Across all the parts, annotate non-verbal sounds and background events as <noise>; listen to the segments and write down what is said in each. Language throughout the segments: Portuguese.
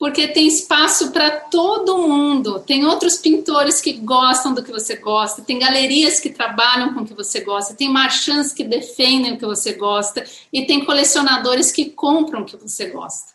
porque tem espaço para todo mundo. Tem outros pintores que gostam do que você gosta, tem galerias que trabalham com o que você gosta, tem marchands que defendem o que você gosta e tem colecionadores que compram o que você gosta.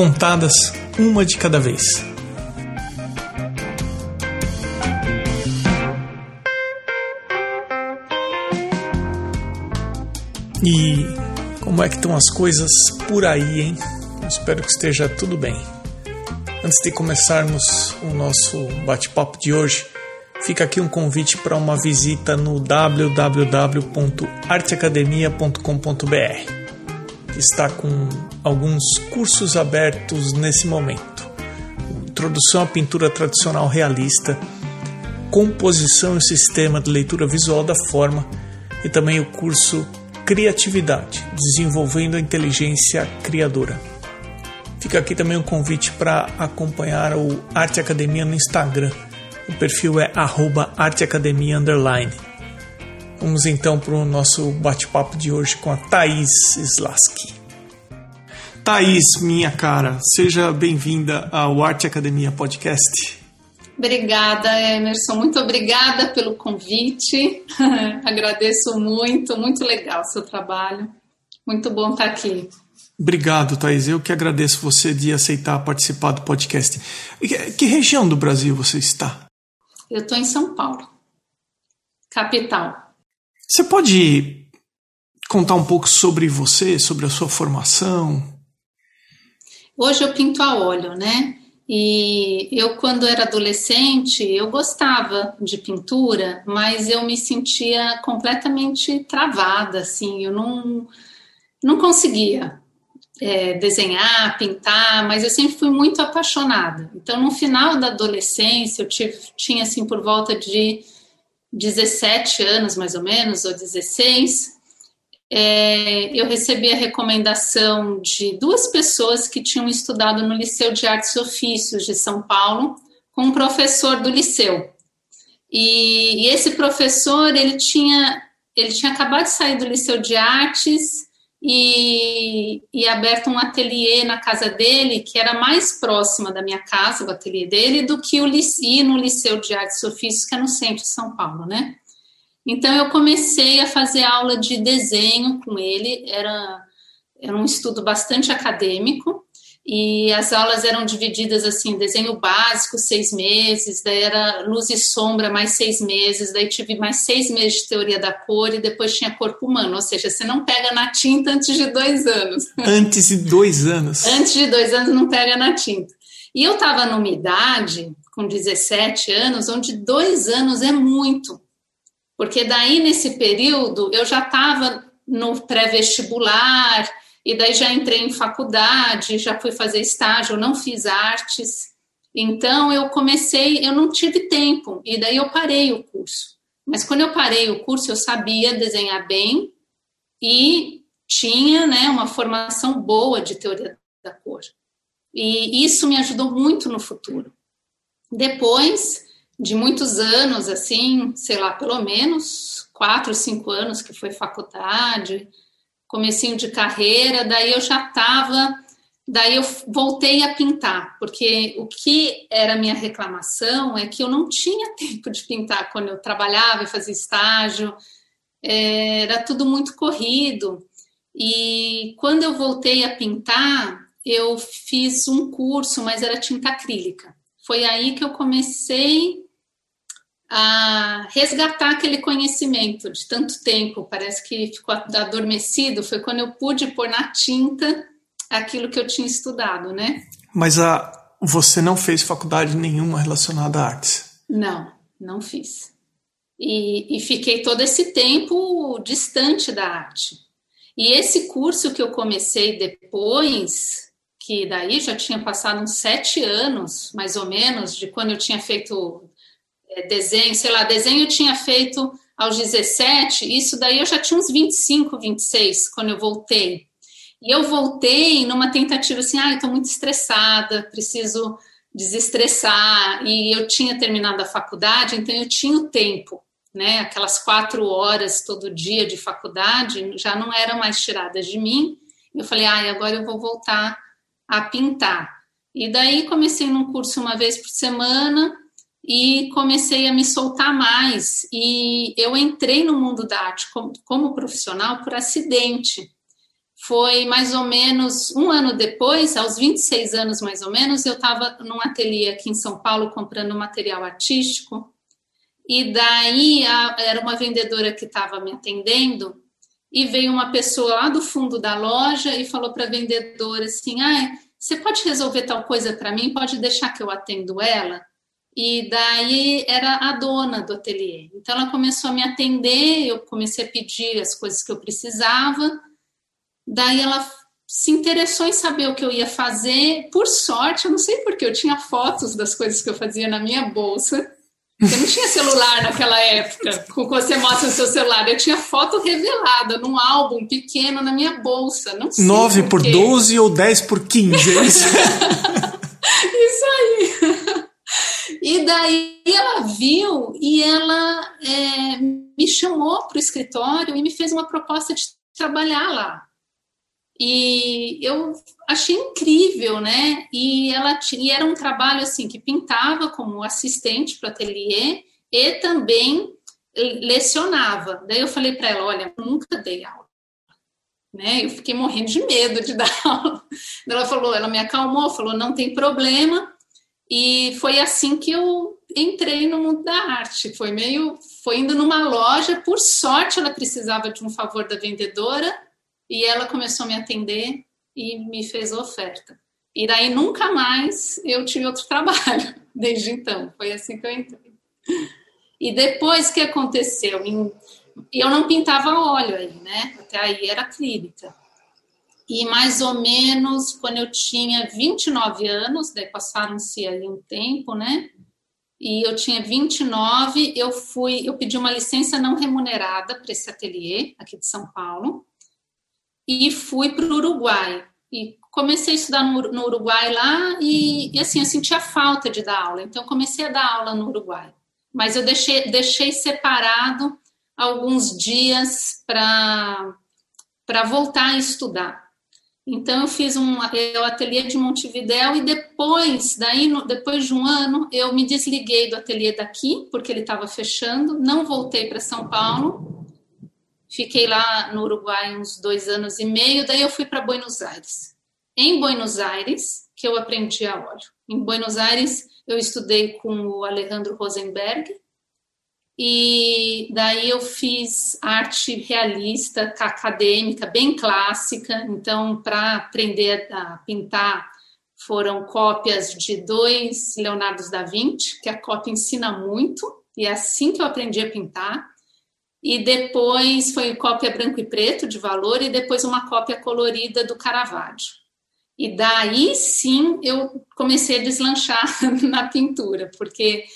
contadas uma de cada vez. E como é que estão as coisas por aí, hein? espero que esteja tudo bem. Antes de começarmos o nosso bate-papo de hoje, fica aqui um convite para uma visita no www.arteacademia.com.br está com alguns cursos abertos nesse momento. Introdução à pintura tradicional realista, composição e sistema de leitura visual da forma e também o curso Criatividade, desenvolvendo a inteligência criadora. Fica aqui também um convite para acompanhar o Arte Academia no Instagram. O perfil é arteacademia underline. Vamos então para o nosso bate-papo de hoje com a Thaís Slaski. Thaís, minha cara, seja bem-vinda ao Arte Academia Podcast. Obrigada, Emerson. Muito obrigada pelo convite. <laughs> Agradeço muito, muito legal o seu trabalho. Muito bom estar aqui. Obrigado, Thaís. Eu que agradeço você de aceitar participar do podcast. Que região do Brasil você está? Eu estou em São Paulo, capital. Você pode contar um pouco sobre você, sobre a sua formação? Hoje eu pinto a óleo, né? E eu, quando era adolescente, eu gostava de pintura, mas eu me sentia completamente travada, assim, eu não, não conseguia é, desenhar, pintar, mas eu sempre fui muito apaixonada. Então, no final da adolescência, eu tive, tinha, assim, por volta de 17 anos, mais ou menos, ou 16, é, eu recebi a recomendação de duas pessoas que tinham estudado no Liceu de Artes e Ofícios de São Paulo, com um professor do liceu. E, e esse professor, ele tinha, ele tinha acabado de sair do Liceu de Artes e, e aberto um ateliê na casa dele, que era mais próxima da minha casa, o ateliê dele, do que o ir no Liceu de Artes e Ofícios, que é no centro de São Paulo, né? Então eu comecei a fazer aula de desenho com ele, era, era um estudo bastante acadêmico, e as aulas eram divididas assim, desenho básico, seis meses, daí era luz e sombra, mais seis meses, daí tive mais seis meses de teoria da cor e depois tinha corpo humano, ou seja, você não pega na tinta antes de dois anos. <laughs> Antes de dois anos? antes de dois anos não pega na tinta. E eu estava numa idade, com 17 anos, onde dois anos é muito. Porque daí, nesse período, eu já estava no pré-vestibular, e daí já entrei em faculdade, já fui fazer estágio, não fiz artes. Então eu comecei, eu não tive tempo, e daí eu parei o curso. Mas quando eu parei o curso, eu sabia desenhar bem e tinha né, uma formação boa de teoria da cor. E isso me ajudou muito no futuro. Depois, de muitos anos, assim, sei lá, pelo menos quatro, cinco anos que foi faculdade, comecinho de carreira, daí eu já estava, daí eu voltei a pintar, porque o que era minha reclamação é que eu não tinha <laughs> tempo de pintar quando eu trabalhava e fazia estágio, é, era tudo muito corrido. E quando eu voltei a pintar, eu fiz um curso, mas era tinta acrílica. Foi aí que eu comecei a resgatar aquele conhecimento de tanto tempo, parece que ficou adormecido, foi quando eu pude pôr na tinta aquilo que eu tinha estudado, né? Mas a, você não fez faculdade nenhuma relacionada a artes? Não, não fiz. E, e fiquei todo esse tempo distante da arte. E esse curso que eu comecei depois, que daí já tinha passado uns sete anos, mais ou menos, de quando eu tinha feito desenho, sei lá, desenho eu tinha feito aos 17, isso daí eu já tinha uns 25, 26, quando eu voltei. E eu voltei numa tentativa assim, ah, estou muito estressada, preciso desestressar. E eu tinha terminado a faculdade, então eu tinha o tempo, né? Aquelas quatro horas todo dia de faculdade já não eram mais tiradas de mim. Eu falei, ah, agora eu vou voltar a pintar. E daí comecei num curso uma vez por semana e comecei a me soltar mais. E eu entrei no mundo da arte como, como profissional por acidente foi mais ou menos um ano depois, aos 26 anos mais ou menos, eu estava num ateliê aqui em São Paulo comprando material artístico, e daí a, era uma vendedora que estava me atendendo, e veio uma pessoa lá do fundo da loja e falou para a vendedora assim: ah, você pode resolver tal coisa para mim? Pode deixar que eu atendo ela? E daí era a dona do ateliê. Então ela começou a me atender, eu comecei a pedir as coisas que eu precisava Daí ela se interessou em saber o que eu ia fazer. Por sorte, eu não sei porque eu tinha fotos das coisas que eu fazia na minha bolsa. Eu não tinha celular naquela época, com que você mostra o seu celular. Eu tinha foto revelada num álbum pequeno na minha bolsa. Não sei 9 por, por 12 ou 10 por 15, é isso? <laughs> isso aí. E daí ela viu e ela é, me chamou para o escritório e me fez uma proposta de trabalhar lá. E eu achei incrível, né? E ela tinha, era um trabalho assim que pintava como assistente para o ateliê e também lecionava. Daí eu falei para ela, olha, nunca dei aula. Né? Eu fiquei morrendo de medo de <laughs> dar aula. Ela falou, ela me acalmou, falou, não tem problema. E foi assim que eu entrei no mundo da arte. Foi meio, foi indo numa loja, por sorte ela precisava de um favor da vendedora e ela começou a me atender e me fez oferta. E daí nunca mais eu tive outro trabalho <laughs> desde então. Foi assim que eu entrei. E depois que aconteceu, eu não pintava óleo aí, né? Até aí era clínica. E mais ou menos quando eu tinha 29 anos, daí passaram-se aí um tempo, né? E eu tinha 29, eu fui, eu pedi uma licença não remunerada para esse ateliê aqui de São Paulo e fui para o Uruguai. E comecei a estudar no, no Uruguai lá e, e, assim, eu sentia falta de dar aula. Então, comecei a dar aula no Uruguai. Mas eu deixei, deixei separado alguns dias para voltar a estudar. Então, eu fiz um eu ateliê de Montevidéu e depois, daí, no, depois de um ano, eu me desliguei do ateliê daqui, porque ele estava fechando, não voltei para São Paulo Fiquei lá no Uruguai uns dois anos e meio, daí eu fui para Buenos Aires. Em Buenos Aires, que eu aprendi a óleo. Em Buenos Aires, eu estudei com o Alejandro Rosenberg, e daí eu fiz arte realista, acadêmica, bem clássica. Então, para aprender a pintar, foram cópias de dois Leonardo da Vinci, que a cópia ensina muito, e é assim que eu aprendi a pintar e depois foi cópia branco e preto de valor e depois uma cópia colorida do Caravaggio. E daí sim eu comecei a deslanchar <laughs> na pintura, porque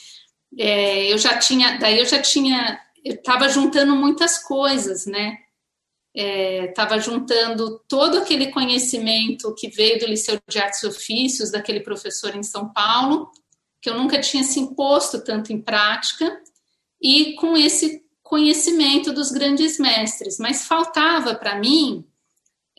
é, eu já tinha, daí eu já tinha, eu estava juntando muitas coisas, né? Estava é, juntando todo aquele conhecimento que veio do Liceu de Artes e Ofícios, daquele professor em São Paulo, que eu nunca tinha se imposto tanto em prática, e com esse conhecimento dos grandes mestres, mas faltava para mim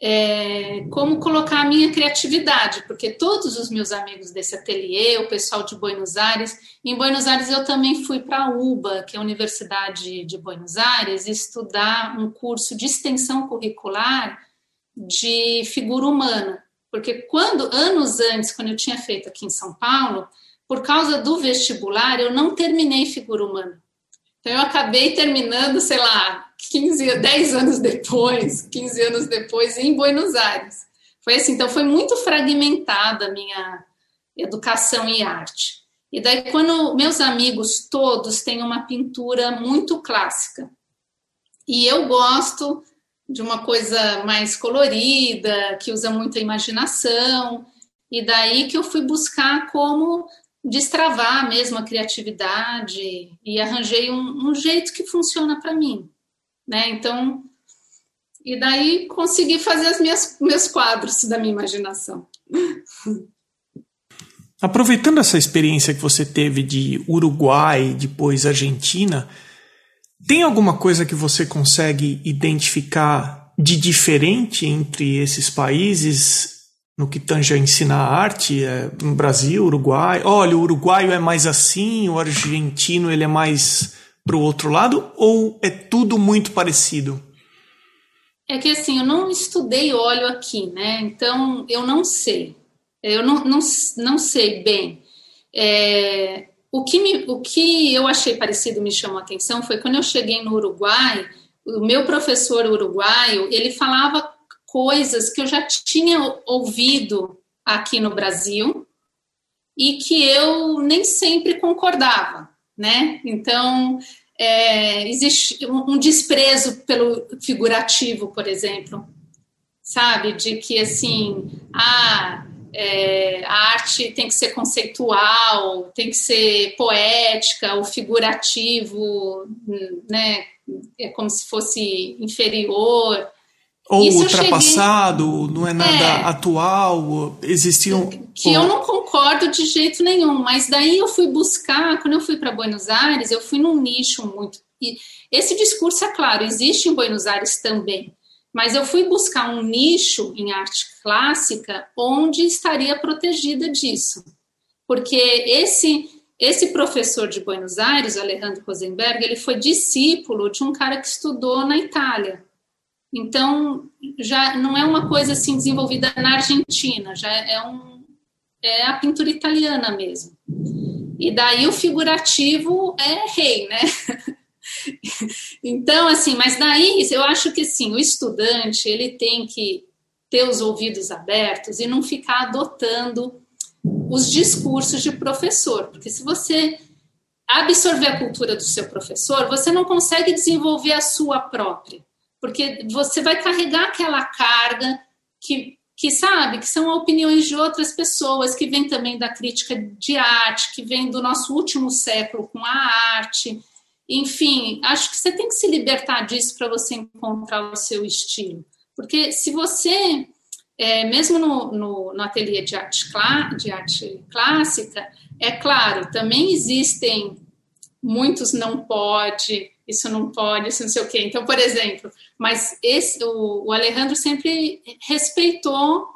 é, como colocar a minha criatividade, porque todos os meus amigos desse ateliê, o pessoal de Buenos Aires, em Buenos Aires eu também fui para a UBA, que é a Universidade de Buenos Aires, estudar um curso de extensão curricular de figura humana, porque quando anos antes, quando eu tinha feito aqui em São Paulo, por causa do vestibular, eu não terminei figura humana. Então, eu acabei terminando, sei lá, 15, 10 anos depois, 15 anos depois, em Buenos Aires. Foi assim, então foi muito fragmentada a minha, educação e arte. E daí, quando meus amigos todos têm uma pintura muito clássica, e eu gosto de uma coisa mais colorida, que usa muita imaginação, e daí que eu fui buscar como destravar mesmo a criatividade e arranjei um, um jeito que funciona para mim, né? Então, e daí consegui fazer os meus quadros da minha imaginação. <laughs> Aproveitando essa experiência que você teve de Uruguai, depois Argentina, tem alguma coisa que você consegue identificar de diferente entre esses países no que tange a ensinar arte é, no Brasil, Uruguai? Olha, o uruguaio é mais assim, o argentino ele é mais para o outro lado, ou é tudo muito parecido? É que assim, eu não estudei óleo aqui, né? Então eu não sei. Eu não, não, não sei bem. É, o, que me, o que eu achei parecido me chamou a atenção foi quando eu cheguei no Uruguai, o meu professor uruguaio, ele falava coisas que eu já tinha ouvido aqui no Brasil e que eu nem sempre concordava, né? Então, é, existe um desprezo pelo figurativo, por exemplo, sabe? De que, assim, ah, é, a arte tem que ser conceitual, tem que ser poética, o figurativo, né? É como se fosse inferior. Ou Isso ultrapassado, cheguei... não é nada é, atual, existiam. Que eu não concordo de jeito nenhum, mas daí eu fui buscar, quando eu fui para Buenos Aires, eu fui num nicho muito. E esse discurso, é claro, existe em Buenos Aires também, mas eu fui buscar um nicho em arte clássica onde estaria protegida disso. Porque esse esse professor de Buenos Aires, Alejandro Rosenberg, ele foi discípulo de um cara que estudou na Itália. Então, já não é uma coisa assim desenvolvida na Argentina, já é, um, é a pintura italiana mesmo. E daí o figurativo é rei, né? <laughs> então, assim, mas daí eu acho que sim, o estudante ele tem que ter os ouvidos abertos e não ficar adotando os discursos de professor, porque se você absorver a cultura do seu professor, você não consegue desenvolver a sua própria porque você vai carregar aquela carga que, que sabe, que são opiniões de outras pessoas, que vem também da crítica de arte, que vem do nosso último século com a arte. Enfim, acho que você tem que se libertar disso para você encontrar o seu estilo. Porque se você, é, mesmo no, no, no ateliê de arte, de arte clássica, é claro, também existem muitos não pode, isso não pode, isso não sei o quê. Então, por exemplo, mas esse, o, o Alejandro sempre respeitou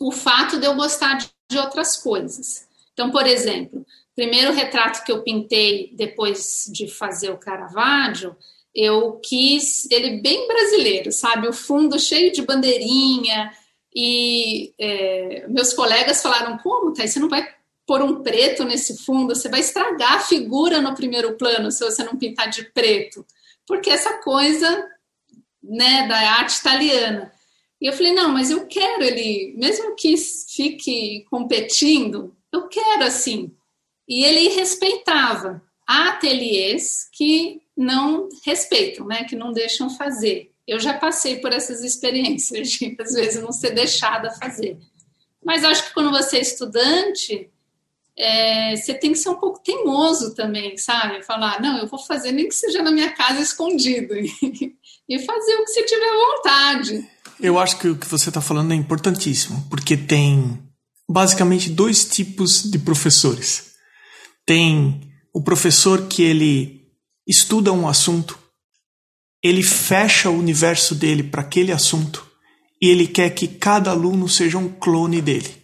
o fato de eu gostar de, de outras coisas. Então, por exemplo, primeiro retrato que eu pintei depois de fazer o Caravaggio, eu quis ele bem brasileiro, sabe? O fundo cheio de bandeirinha. E é, meus colegas falaram: como, Thaís, você não vai pôr um preto nesse fundo, você vai estragar a figura no primeiro plano se você não pintar de preto, porque essa coisa, né, da arte italiana. E eu falei, não, mas eu quero ele, mesmo que fique competindo, eu quero assim. E ele respeitava. Há ateliês que não respeitam, né, que não deixam fazer. Eu já passei por essas experiências de, às vezes, não ser deixada fazer. Mas acho que quando você é estudante, é, você tem que ser um pouco teimoso também, sabe? Falar, não, eu vou fazer nem que seja na minha casa escondido <laughs> e fazer o que você tiver vontade. Eu acho que o que você está falando é importantíssimo, porque tem basicamente dois tipos de professores. Tem o professor que ele estuda um assunto, ele fecha o universo dele para aquele assunto e ele quer que cada aluno seja um clone dele.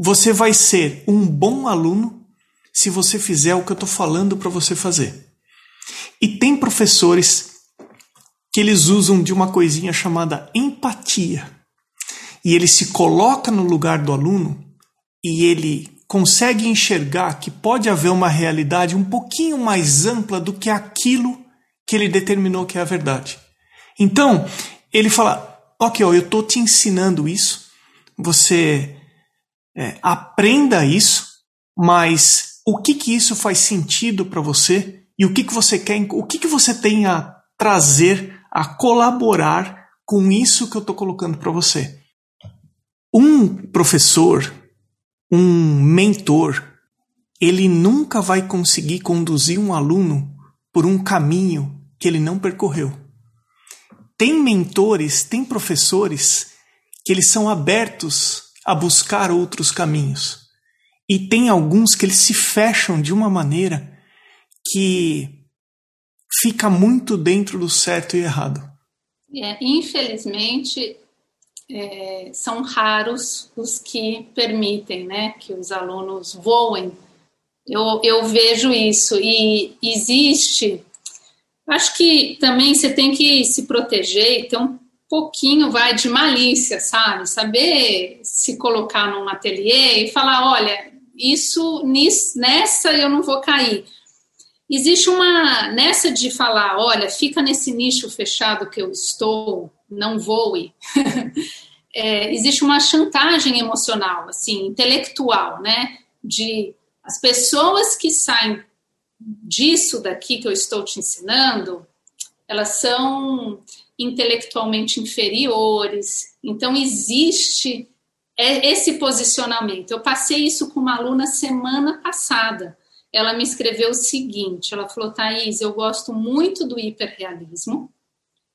Você vai ser um bom aluno se você fizer o que eu estou falando para você fazer. E tem professores que eles usam de uma coisinha chamada empatia. E ele se coloca no lugar do aluno e ele consegue enxergar que pode haver uma realidade um pouquinho mais ampla do que aquilo que ele determinou que é a verdade. Então, ele fala: Ok, ó, eu estou te ensinando isso, você É, aprenda isso, mas o que que isso faz sentido para você e o que que você quer, o que que você tem a trazer, a colaborar com isso que eu estou colocando para você. Um professor, um mentor, ele nunca vai conseguir conduzir um aluno por um caminho que ele não percorreu. Tem mentores, tem professores que eles são abertos a buscar outros caminhos. E tem alguns que eles se fecham de uma maneira que fica muito dentro do certo e errado. É, infelizmente, é, são raros os que permitem né, que os alunos voem. Eu, eu vejo isso e existe. Acho que também você tem que se proteger e ter um pouquinho vai de malícia, sabe? Saber se colocar num ateliê e falar, olha, isso nessa eu não vou cair. Existe uma nessa de falar, olha, fica nesse nicho fechado que eu estou, não voe. <laughs> é, existe uma chantagem emocional, assim, intelectual, né? De as pessoas que saem disso daqui que eu estou te ensinando, elas são intelectualmente inferiores. Então existe é, esse posicionamento. Eu passei isso com uma aluna semana passada ela me escreveu o seguinte: ela falou, Thaís, eu gosto muito do hiperrealismo,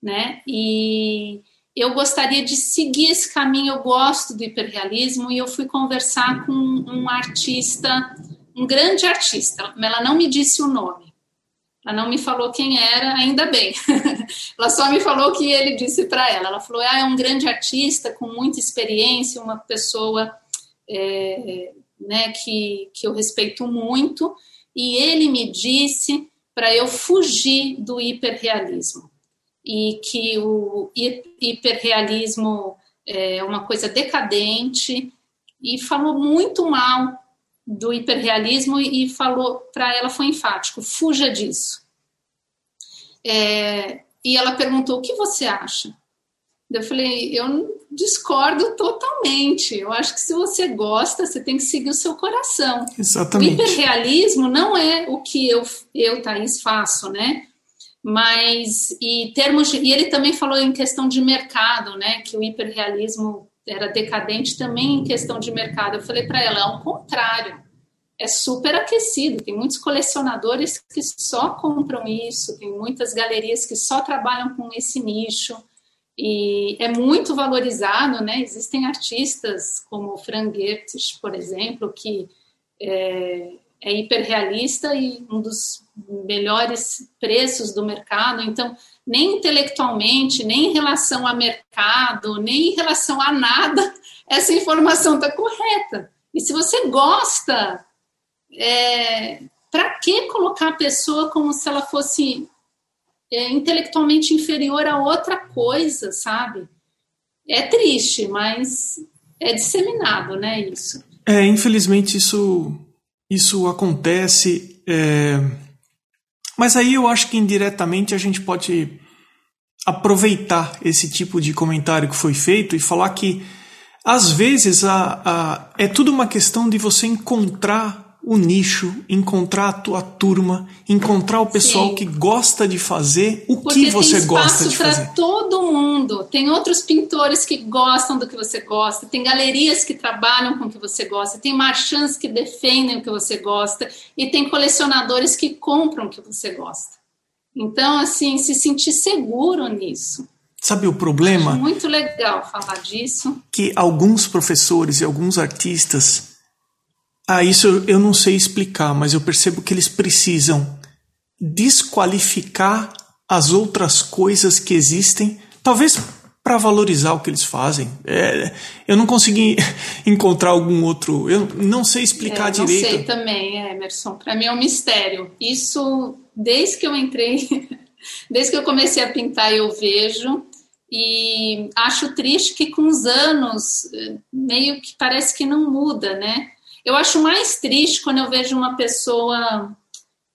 né? E eu gostaria de seguir esse caminho, eu gosto do hiperrealismo, e eu fui conversar com um artista, um grande artista, ela não me disse o nome. Ela não me falou quem era, ainda bem. <laughs> ela só me falou o que ele disse para ela. Ela falou: ah, é um grande artista com muita experiência, uma pessoa é, né, que, que eu respeito muito, e ele me disse para eu fugir do hiperrealismo e que o hiperrealismo é uma coisa decadente e falou muito mal do hiperrealismo e falou para ela foi enfático fuja disso é, e ela perguntou o que você acha eu falei, eu discordo totalmente. Eu acho que se você gosta, você tem que seguir o seu coração. Exatamente. O hiperrealismo não é o que eu, eu Thaís, faço, né? Mas, e termos de, e ele também falou em questão de mercado, né? Que o hiperrealismo era decadente também em questão de mercado. Eu falei para ela, ao contrário, é super aquecido. Tem muitos colecionadores que só compram isso, tem muitas galerias que só trabalham com esse nicho e é muito valorizado, né? Existem artistas como Frank Goethe, por exemplo, que é, é hiperrealista e um dos melhores preços do mercado. Então, nem intelectualmente, nem em relação a mercado, nem em relação a nada, <laughs> essa informação está correta. E se você gosta, é, para que colocar a pessoa como se ela fosse é, intelectualmente inferior a outra coisa, sabe? É triste, mas é disseminado, né? Isso. É, infelizmente isso isso acontece. É... Mas aí eu acho que indiretamente a gente pode aproveitar esse tipo de comentário que foi feito e falar que às vezes a, a, é tudo uma questão de você encontrar o nicho, encontrar a tua turma, encontrar o pessoal Sim. que gosta de fazer o Porque que você gosta de fazer. para todo mundo. Tem outros pintores que gostam do que você gosta, tem galerias que trabalham com o que você gosta, tem marchands que defendem o que você gosta e tem colecionadores que compram o que você gosta. Então, assim, se sentir seguro nisso. Sabe o problema? Acho muito legal falar disso. Que alguns professores e alguns artistas ah, isso eu não sei explicar, mas eu percebo que eles precisam desqualificar as outras coisas que existem, talvez para valorizar o que eles fazem. É, eu não consegui <laughs> encontrar algum outro. Eu não sei explicar é, não direito. Não sei também, Emerson. Para mim é um mistério. Isso, desde que eu entrei, <laughs> desde que eu comecei a pintar, eu vejo. E acho triste que com os anos, eh, meio que parece que não muda, né? Eu acho mais triste quando eu vejo uma pessoa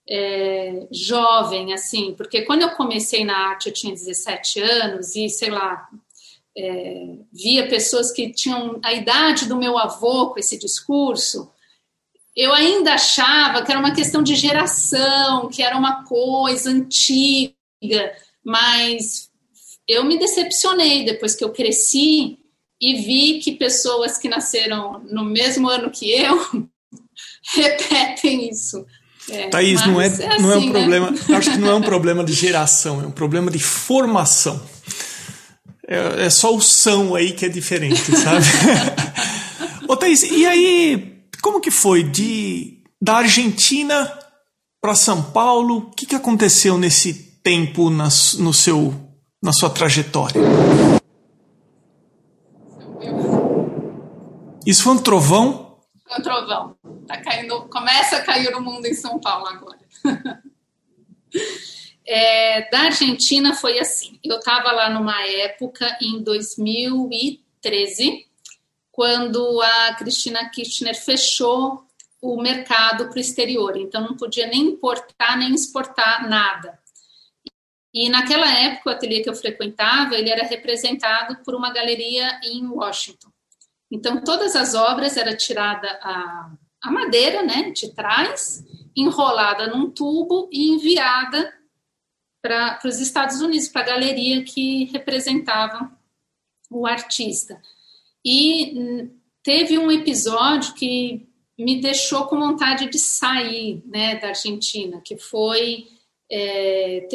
é, jovem, assim, porque quando eu comecei na arte eu tinha 17 anos e, sei lá, é, via pessoas que tinham a idade do meu avô com esse discurso, eu ainda achava que era uma questão de geração, que era uma coisa antiga, mas eu me decepcionei depois que eu cresci e vi que pessoas que nasceram no mesmo ano que eu <laughs> repetem isso. É, Thaís, não é, é não é um assim, né? problema, acho que não é um problema de geração, é um problema de formação. É, é só o são aí que é diferente, sabe? <laughs> Ô Thaís, e aí, como que foi de da Argentina para São Paulo? O que, que aconteceu nesse tempo na, no seu, na sua trajetória? Isso foi um trovão? Foi um trovão. Tá caindo, começa a cair o mundo em São Paulo agora. <laughs> é, da Argentina foi assim. Eu estava lá numa época em 2013, quando a Cristina Kirchner fechou o mercado para o exterior, então não podia nem importar nem exportar nada. E naquela época, o ateliê que eu frequentava, ele era representado por uma galeria em Washington. Então, todas as obras era tirada a, a madeira, né, de trás, enrolada num tubo e enviada para os Estados Unidos, para a galeria que representava o artista. E hum, teve um episódio que me deixou com vontade de sair né, da Argentina, que foi é,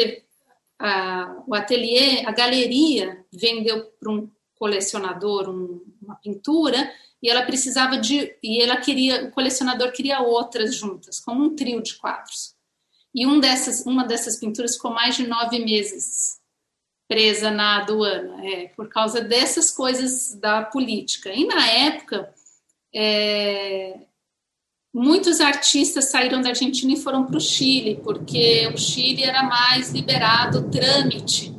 a, o ateliê, a galeria vendeu para um colecionador um, uma pintura e ela precisava de e ela queria o colecionador queria outras juntas como um trio de quadros. E um dessas uma dessas pinturas ficou mais de nove meses presa na aduana é, por causa dessas coisas da política. E na época é, muitos artistas saíram da Argentina e foram para o Chile porque o Chile era mais liberado trâmite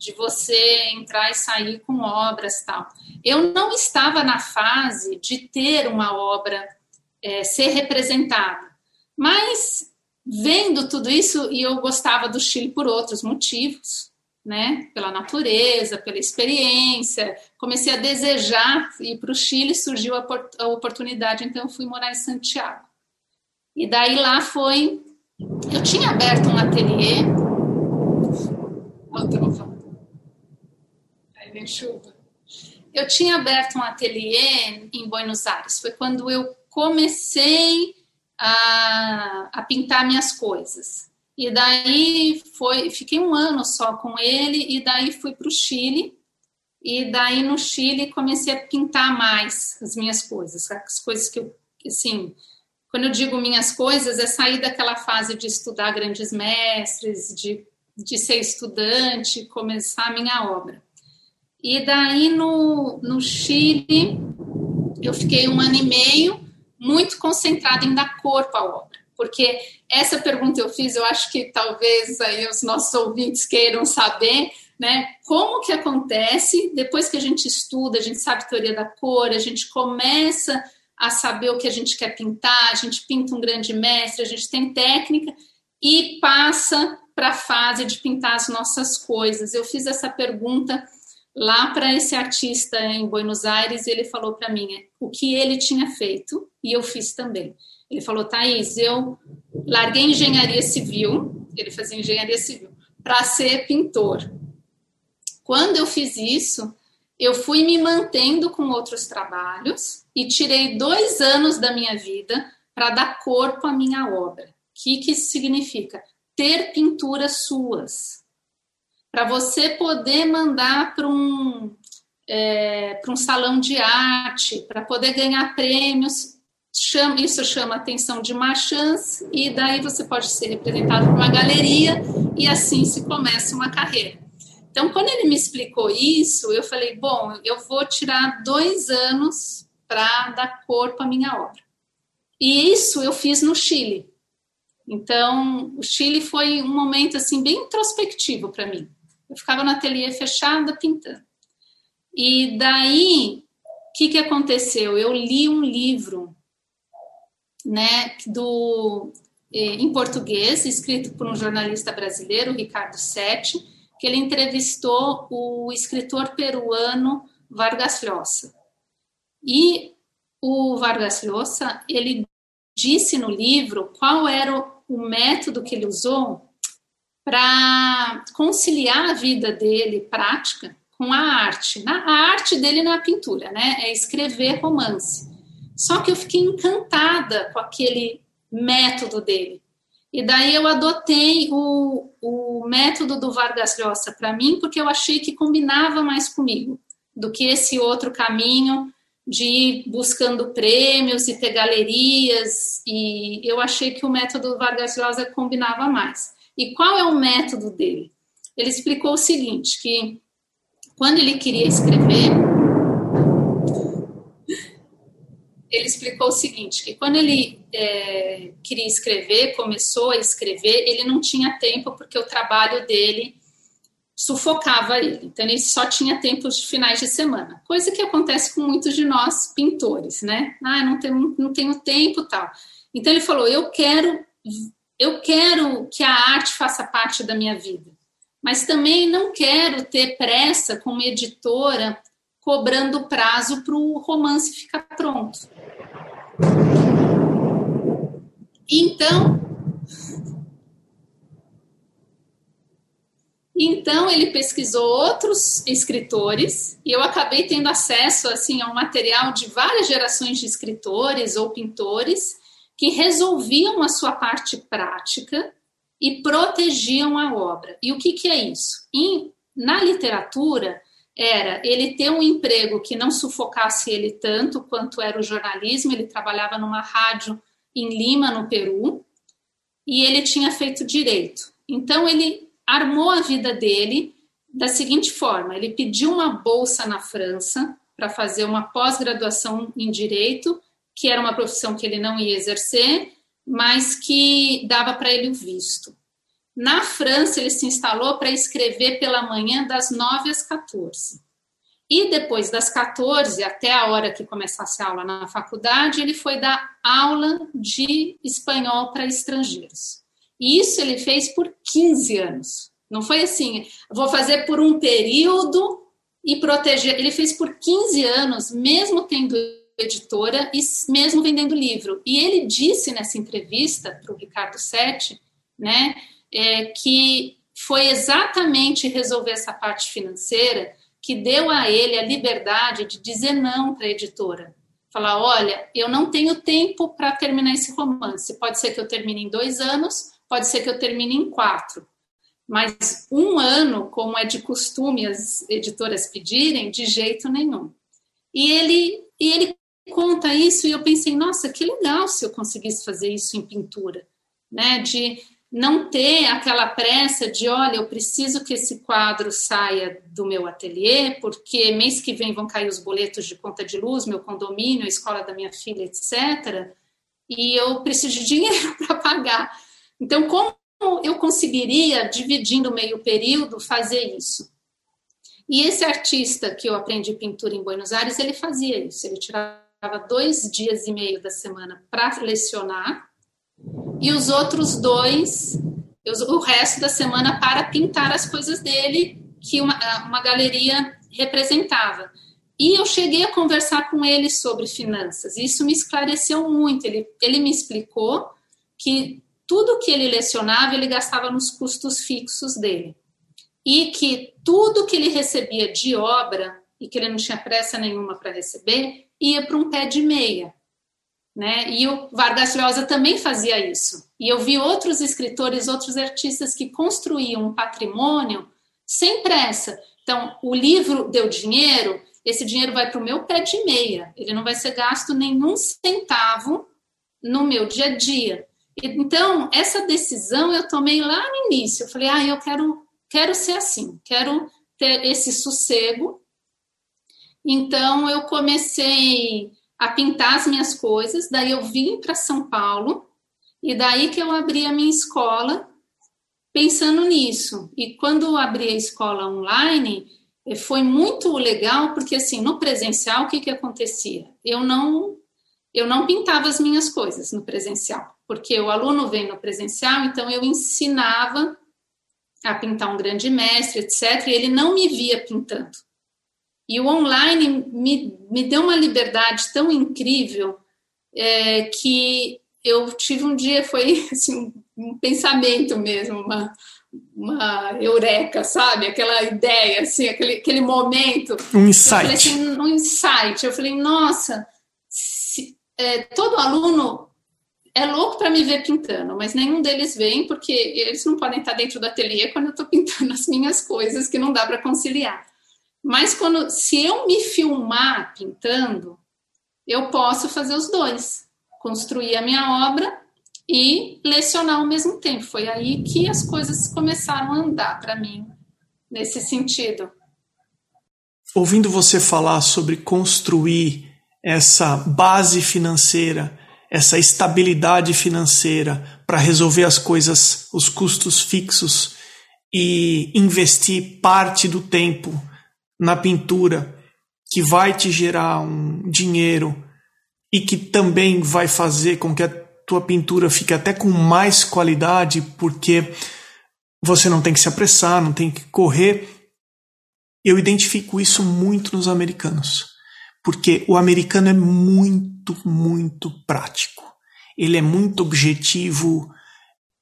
de você entrar e sair com obras tal. Eu não estava na fase de ter uma obra é, ser representada, mas vendo tudo isso, e eu gostava do Chile por outros motivos, né? Pela natureza, pela experiência, comecei a desejar ir para o Chile, surgiu a, oportunidade, então fui morar em Santiago. E daí lá foi. Eu tinha aberto um ateliê. Outro, chuva. Eu tinha aberto um ateliê em Buenos Aires. Foi quando eu comecei a, a pintar minhas coisas. E daí foi, fiquei um ano só com ele e daí fui para o Chile. E daí no Chile comecei a pintar mais as minhas coisas, as coisas que eu, assim, quando eu digo minhas coisas, é sair daquela fase de estudar grandes mestres, de, de ser estudante, começar a minha obra. E daí no, no Chile, eu fiquei um ano e meio muito concentrada em dar corpo à obra. Porque essa pergunta eu fiz, eu acho que talvez aí os nossos ouvintes queiram saber, né? Como que acontece, depois que a gente estuda, a gente sabe teoria da cor, a gente começa a saber o que a gente quer pintar, a gente pinta um grande mestre, a gente tem técnica e passa para a fase de pintar as nossas coisas. Eu fiz essa pergunta lá para esse artista em Buenos Aires, ele falou para mim o que ele tinha feito e eu fiz também. Ele falou, Thaís, eu larguei engenharia civil, ele fazia engenharia civil, para ser pintor. Quando eu fiz isso, eu fui me mantendo com outros trabalhos e tirei dois anos da minha vida para dar corpo à minha obra. O que, que isso significa? Ter pinturas suas para você poder mandar para um, é, para um salão de arte, para poder ganhar prêmios. Chama, isso chama atenção de marchands, e daí você pode ser representado por uma galeria, e assim se começa uma carreira. Então, quando ele me explicou isso, eu falei: bom, eu vou tirar dois anos para dar corpo à minha obra. E isso eu fiz no Chile. Então, o Chile foi um momento assim bem introspectivo para mim. Eu ficava no ateliê fechada pintando. E daí, o que, que aconteceu? Eu li um livro, né, do, eh, em português, escrito por um jornalista brasileiro, Ricardo Sete, que ele entrevistou o escritor peruano Vargas Llosa. E o Vargas Llosa, ele disse no livro qual era o método que ele usou para conciliar a vida dele prática com a arte. A arte dele não é a pintura, né? É escrever romance. Só que eu fiquei encantada com aquele método dele. E daí eu adotei o, o método do Vargas Llosa para mim, porque eu achei que combinava mais comigo do que esse outro caminho de ir buscando prêmios e ter galerias. E eu achei que o método do Vargas Llosa combinava mais. E qual é o método dele? Ele explicou o seguinte, que quando ele queria escrever, ele explicou o seguinte, que quando ele é, queria escrever, começou a escrever, ele não tinha tempo porque o trabalho dele sufocava ele. Então ele só tinha tempo de finais de semana, coisa que acontece com muitos de nós pintores, né? Ah, não tenho, não tenho tempo, tal. Então ele falou: eu quero, eu quero que a arte faça parte da minha vida, mas também não quero ter pressa como editora cobrando prazo para o romance ficar pronto. Então, então ele pesquisou outros escritores e eu acabei tendo acesso assim ao material de várias gerações de escritores ou pintores que resolviam a sua parte prática e protegiam a obra. E o que, que é isso? Em, na literatura, era ele ter um emprego que não sufocasse ele tanto quanto era o jornalismo. Ele trabalhava numa rádio em Lima, no Peru, e ele tinha feito direito. Então ele armou a vida dele da seguinte forma: ele pediu uma bolsa na França para fazer uma pós-graduação em direito, que era uma profissão que ele não ia exercer, mas que dava para ele o visto. Na França, ele se instalou para escrever pela manhã das 9 às 14. E depois das 14 até a hora que começasse a aula na faculdade, ele foi dar aula de espanhol para estrangeiros. E isso ele fez por 15 anos. Não foi assim, vou fazer por um período e proteger. Ele fez por 15 anos, mesmo tendo editora e mesmo vendendo livro. E ele disse nessa entrevista para o Ricardo Sete, né, é, que foi exatamente resolver essa parte financeira que deu a ele a liberdade de dizer não para a editora. Falar: olha, eu não tenho tempo para terminar esse romance. Pode ser que eu termine em dois anos, pode ser que eu termine em quatro. Mas um ano, como é de costume as editoras pedirem, de jeito nenhum. E ele, e ele conta isso e eu pensei, nossa, que legal se eu conseguisse fazer isso em pintura, né? De não ter aquela pressa de, olha, eu preciso que esse quadro saia do meu ateliê, porque mês que vem vão cair os boletos de conta de luz, meu condomínio, a escola da minha filha, etc. E eu preciso de dinheiro <laughs> para pagar. Então, como eu conseguiria, dividindo meio período, fazer isso? E esse artista que eu aprendi pintura em Buenos Aires, ele fazia isso. Ele tirava dois dias e meio da semana para lecionar e os outros dois, o resto da semana, para pintar as coisas dele que uma, uma galeria representava. E eu cheguei a conversar com ele sobre finanças. Isso me esclareceu muito. Ele, ele me explicou que tudo que ele lecionava, ele gastava nos custos fixos dele. E que tudo que ele recebia de obra, e que ele não tinha pressa nenhuma para receber, ia para um pé de meia. Né? E o Vargas Llosa também fazia isso. E eu vi outros escritores, outros artistas que construíam um patrimônio sem pressa. Então, o livro deu dinheiro, esse dinheiro vai para o meu pé de meia. Ele não vai ser gasto nenhum centavo no meu dia a dia. Então, essa decisão eu tomei lá no início. Eu falei, ah, eu quero, quero ser assim, quero ter esse sossego. Então, eu comecei a pintar as minhas coisas. Daí eu vim para São Paulo e daí que eu abri a minha escola pensando nisso. E quando abri a escola online, eh, foi muito legal porque assim, no presencial o que que acontecia? Eu não eu não pintava as minhas coisas no presencial, porque o aluno vem no presencial, então eu ensinava a pintar um grande mestre, etc, e ele não me via pintando. E o online me, me deu uma liberdade tão incrível é, que eu tive um dia, foi <laughs> assim, um pensamento mesmo, uma, uma eureka, sabe? Aquela ideia, assim, aquele, aquele momento. Um insight. Assim, um insight. Eu falei, nossa, se, é, todo aluno é louco para me ver pintando, mas nenhum deles vem porque eles não podem estar dentro do ateliê quando eu estou pintando as minhas coisas que não dá para conciliar. Mas quando, se eu me filmar pintando, eu posso fazer os dois, construir a minha obra e lecionar ao mesmo tempo. Foi aí que as coisas começaram a andar para mim nesse sentido. Ouvindo você falar sobre construir essa base financeira essa estabilidade financeira para resolver as coisas, os custos fixos e investir parte do tempo na pintura que vai te gerar um dinheiro e que também vai fazer com que a tua pintura fique até com mais qualidade, porque você não tem que se apressar, não tem que correr. Eu identifico isso muito nos americanos, porque o americano é muito muito, prático. Ele é muito objetivo,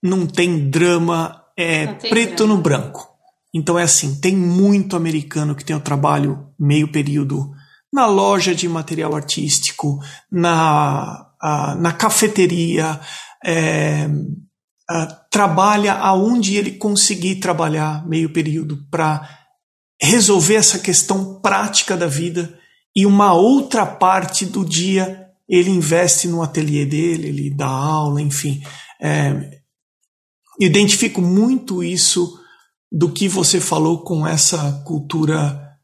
não tem drama, é preto drama. no branco. Então é assim, tem muito americano que tem o trabalho meio período na loja de material artístico, na, a, na cafeteria, é, a, trabalha aonde ele conseguir trabalhar meio período para resolver essa questão prática da vida e uma outra parte do dia ele investe no ateliê dele, ele dá aula, enfim. É, identifico muito isso do que você falou com essa cultura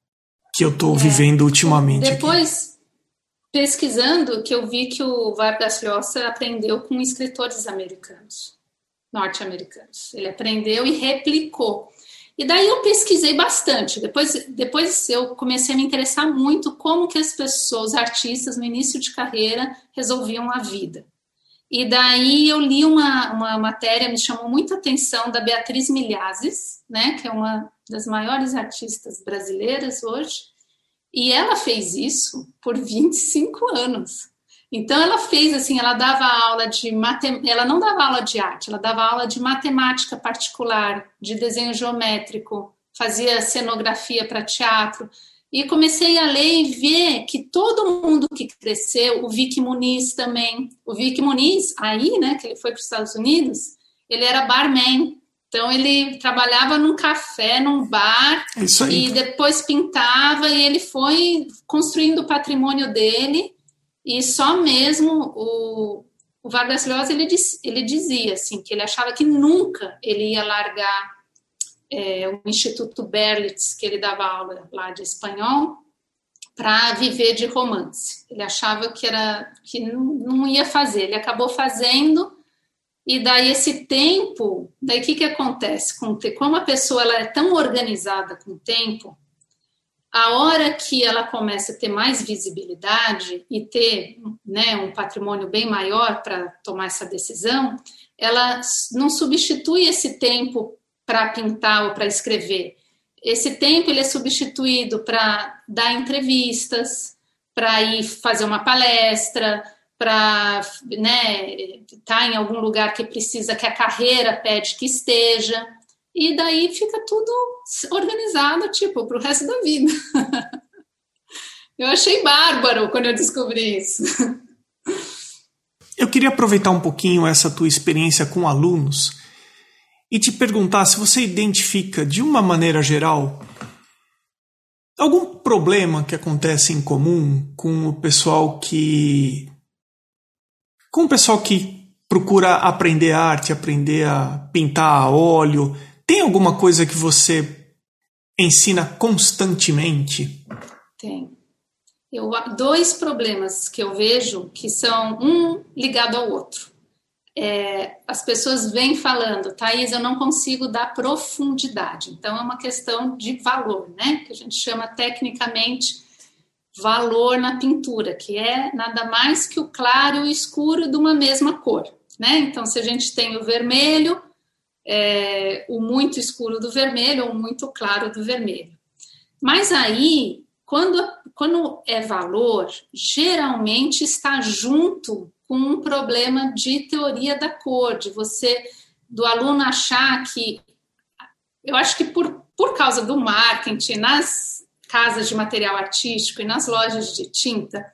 que eu estou é, vivendo ultimamente. Depois, aqui. pesquisando, que eu vi que o Vargas Llosa aprendeu com escritores americanos, norte-americanos. Ele aprendeu e replicou. E daí eu pesquisei bastante. Depois, depois eu comecei a me interessar muito como que as pessoas, os artistas, no início de carreira, resolviam a vida. E daí eu li uma, uma matéria, me chamou muita atenção, da Beatriz Milhazes, né, que é uma das maiores artistas brasileiras hoje, e ela fez isso por 25 anos. Então ela fez assim, ela dava aula de matem... ela não dava aula de arte, ela dava aula de matemática particular, de desenho geométrico, fazia cenografia para teatro. E comecei a ler e ver que todo mundo que cresceu, o Vic Muniz também, o Vic Muniz, aí, né, que ele foi para os Estados Unidos, ele era barman. Então ele trabalhava num café, num bar, e depois pintava e ele foi construindo o patrimônio dele. E só mesmo o, o Vargas Llosa ele, diz, ele dizia assim que ele achava que nunca ele ia largar é, o Instituto Berlitz, que ele dava aula lá de espanhol, para viver de romance. Ele achava que era que não, ia fazer. Ele acabou fazendo e daí esse tempo, daí o que, que acontece? Como a pessoa ela é tão organizada com o tempo, a hora que ela começa a ter mais visibilidade e ter né, um patrimônio bem maior para tomar essa decisão, ela não substitui esse tempo para pintar ou para escrever. Esse tempo ele é substituído para dar entrevistas, para ir fazer uma palestra, para né, estar tá em algum lugar que precisa que a carreira pede que esteja. E daí fica tudo organizado, tipo, para o resto da vida. <laughs> eu achei bárbaro quando eu descobri isso. Eu queria aproveitar um pouquinho essa tua experiência com alunos e te perguntar se você identifica, de uma maneira geral, algum problema que acontece em comum com o pessoal que. com o pessoal que procura aprender arte, aprender a pintar a óleo, tem alguma coisa que você ensina constantemente? Tem. Eu, dois problemas que eu vejo que são um ligado ao outro. É, as pessoas vêm falando, Thaís, eu não consigo dar profundidade. Então, é uma questão de valor, né? Que a gente chama tecnicamente valor na pintura, que é nada mais que o claro e o escuro de uma mesma cor, né? Então, se a gente tem o vermelho, é, o muito escuro do vermelho ou o muito claro do vermelho. Mas aí quando, quando é valor, geralmente está junto com um problema de teoria da cor, de você, do aluno achar que. Eu acho que por, por causa do marketing, nas casas de material artístico e nas lojas de tinta,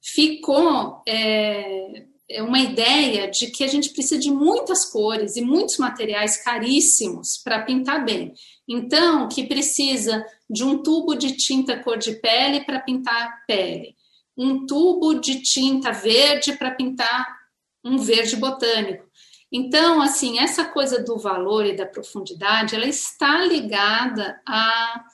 ficou é, é uma ideia de que a gente precisa de muitas cores e muitos materiais caríssimos para pintar bem. Então, que precisa de um tubo de tinta cor de pele para pintar pele, um tubo de tinta verde para pintar um verde botânico. Então, assim, essa coisa do valor e da profundidade, ela está ligada à,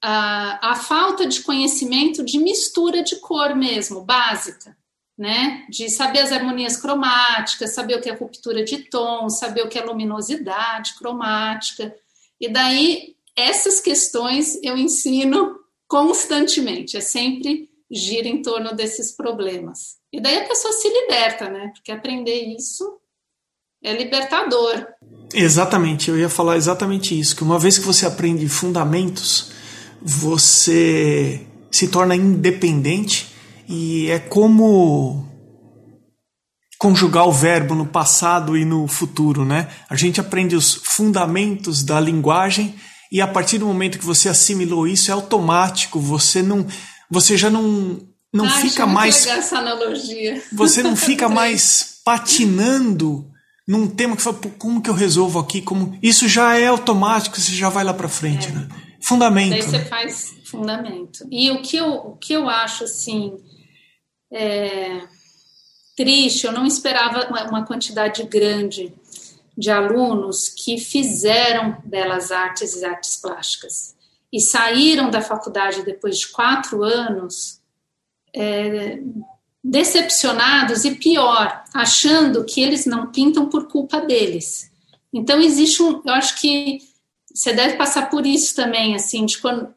à, à falta de conhecimento de mistura de cor mesmo, básica né? De saber as harmonias cromáticas, saber o que é ruptura de tom, saber o que é luminosidade cromática. E daí, essas questões eu ensino constantemente, é sempre gira em torno desses problemas. E daí a pessoa se liberta, né? Porque aprender isso é libertador. Exatamente, eu ia falar exatamente isso, que uma vez que você aprende fundamentos, você se torna independente e é como conjugar o verbo no passado e no futuro, né? A gente aprende os fundamentos da linguagem e a partir do momento que você assimilou isso é automático, você não você já não não ah, fica mais essa analogia. Você não fica <laughs> mais patinando num tema que fala, como que eu resolvo aqui, como isso já é automático, você já vai lá para frente, é. né? Fundamento. Daí você faz fundamento. E o que eu o que eu acho assim, é, triste, eu não esperava uma quantidade grande de alunos que fizeram belas artes e artes plásticas e saíram da faculdade depois de quatro anos é, decepcionados e pior, achando que eles não pintam por culpa deles. Então existe um, eu acho que você deve passar por isso também, assim, de quando,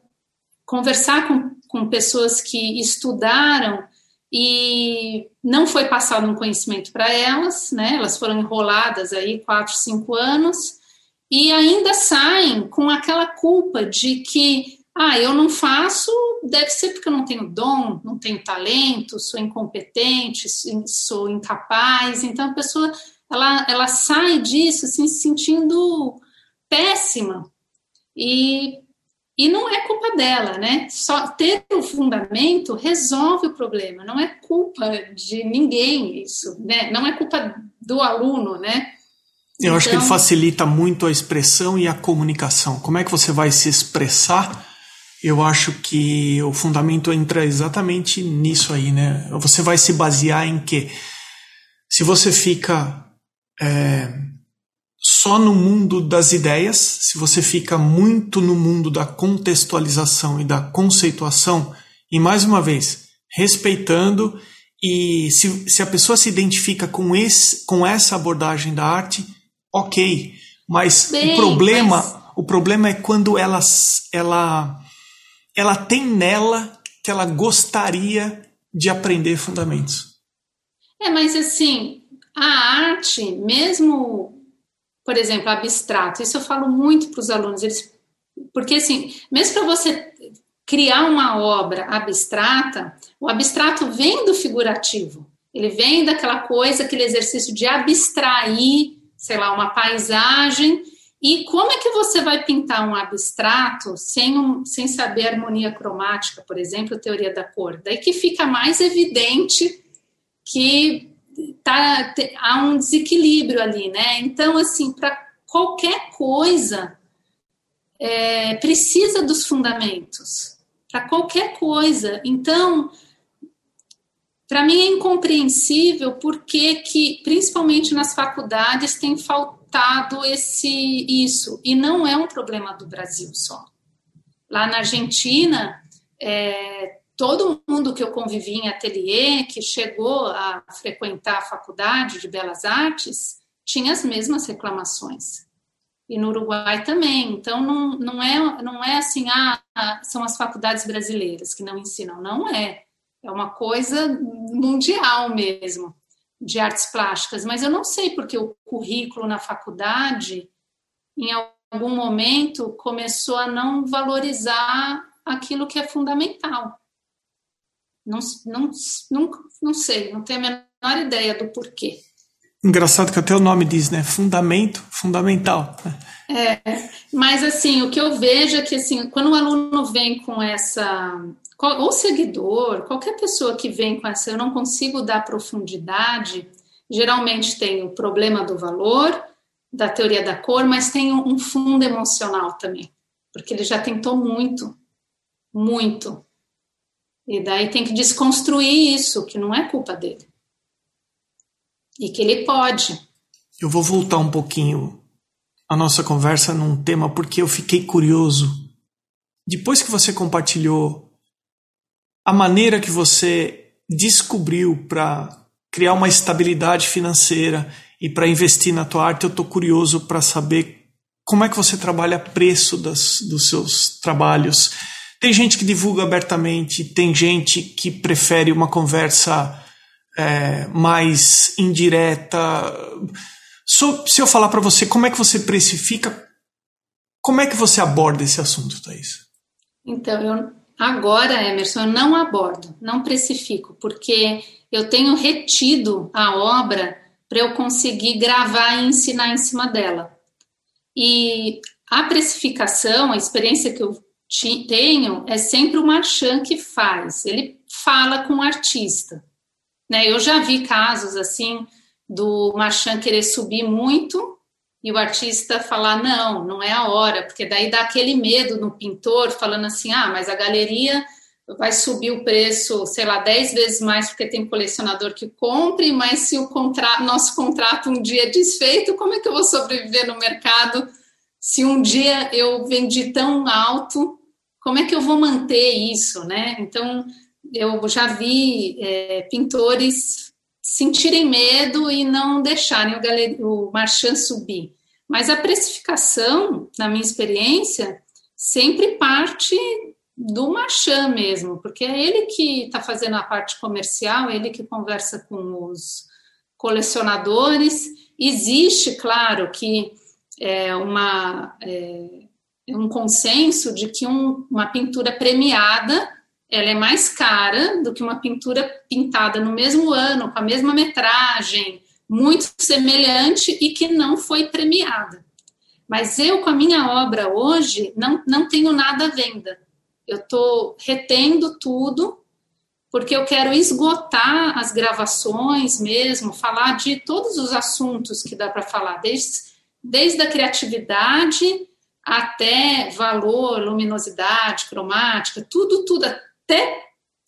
conversar com, com pessoas que estudaram e não foi passado um conhecimento para elas, né? Elas foram enroladas aí quatro, cinco anos e ainda saem com aquela culpa de que ah, eu não faço, deve ser porque eu não tenho dom, não tenho talento, sou incompetente, sou incapaz. Então a pessoa ela, ela sai disso assim, se sentindo péssima. E e não é culpa dela, né? Só ter o fundamento resolve o problema, não é culpa de ninguém isso, né? Não é culpa do aluno, né? Eu então... acho que ele então facilita muito a expressão e a comunicação. Como é que você vai se expressar? Eu acho que o fundamento entra exatamente nisso aí, né? Você vai se basear em quê? Se você fica é, só no mundo das ideias, se você fica muito no mundo da contextualização e da conceituação, e mais uma vez, respeitando, e se, se a pessoa se identifica com, esse, com essa abordagem da arte, ok. Mas Bem, o problema, mas... o problema é quando ela, ela, ela tem nela que ela gostaria de aprender fundamentos. É, mas assim, a arte, mesmo por exemplo, abstrato. Isso eu falo muito para os alunos, eles, porque assim, mesmo para você criar uma obra abstrata, o abstrato vem do figurativo. Ele vem daquela coisa, aquele exercício de abstrair, sei lá, uma paisagem. E como é que você vai pintar um abstrato sem, um, sem saber harmonia cromática, por exemplo, teoria da cor? Daí que fica mais evidente que tá, há um desequilíbrio ali, né? Então, assim, para qualquer coisa, é, precisa dos fundamentos. Para qualquer coisa. Então, para mim é incompreensível porque que, principalmente nas faculdades, tem faltado esse isso. E não é um problema do Brasil só. Lá na Argentina, é, todo mundo que eu convivi em ateliê, que chegou a frequentar a faculdade de belas artes, tinha as mesmas reclamações. E no Uruguai também. Então, não, não, é, não é assim, ah, são as faculdades brasileiras que não ensinam. Não é. É uma coisa mundial mesmo, de artes plásticas. Mas eu não sei porque o currículo na faculdade, em algum momento, começou a não valorizar aquilo que é fundamental. Não, não, não, não sei, não tenho a menor ideia do porquê. Engraçado que até o nome diz, né? Fundamento, fundamental. É, mas assim, o que eu vejo é que assim, quando o aluno vem com essa, ou seguidor, qualquer pessoa que vem com essa, eu não consigo dar profundidade, geralmente tem o problema do valor, da teoria da cor, mas tem um fundo emocional também, porque ele já tentou muito, muito. E daí tem que desconstruir isso, que não é culpa dele. E que ele pode. Eu vou voltar um pouquinho a nossa conversa num tema porque eu fiquei curioso. Depois que você compartilhou a maneira que você descobriu para criar uma estabilidade financeira e para investir na tua arte, eu estou curioso para saber como é que você trabalha preço das, dos seus trabalhos. Tem gente que divulga abertamente, tem gente que prefere uma conversa é, mais indireta. So, se eu falar para você como é que você precifica, como é que você aborda esse assunto, Thaís? Então, eu, agora, Emerson, eu não abordo, não precifico, porque eu tenho retido a obra para eu conseguir gravar e ensinar em cima dela. E a precificação, a experiência que eu tenho, é sempre o Marchand que faz. Ele fala com o artista. Né? Eu já vi casos assim do Marchand querer subir muito e o artista falar não, não é a hora, porque daí dá aquele medo no pintor falando assim, ah, mas a galeria vai subir o preço, sei lá, 10 vezes mais porque tem colecionador que compre, mas se o contrato, nosso contrato um dia é desfeito, como é que eu vou sobreviver no mercado se um dia eu vendi tão alto, como é que eu vou manter isso, né? Então, eu já vi é, pintores sentirem medo e não deixarem o, galer, o marchand subir. Mas a precificação, na minha experiência, sempre parte do Marchand mesmo, porque é ele que está fazendo a parte comercial, ele que conversa com os colecionadores. Existe, claro, que é, uma, é, um consenso de que um, uma pintura premiada ela é mais cara do que uma pintura pintada no mesmo ano, com a mesma metragem, muito semelhante e que não foi premiada. Mas eu, com a minha obra hoje, não, não tenho nada à venda. Eu estou retendo tudo, porque eu quero esgotar as gravações mesmo, falar de todos os assuntos que dá para falar, desde, desde a criatividade até valor, luminosidade, cromática, tudo, tudo, até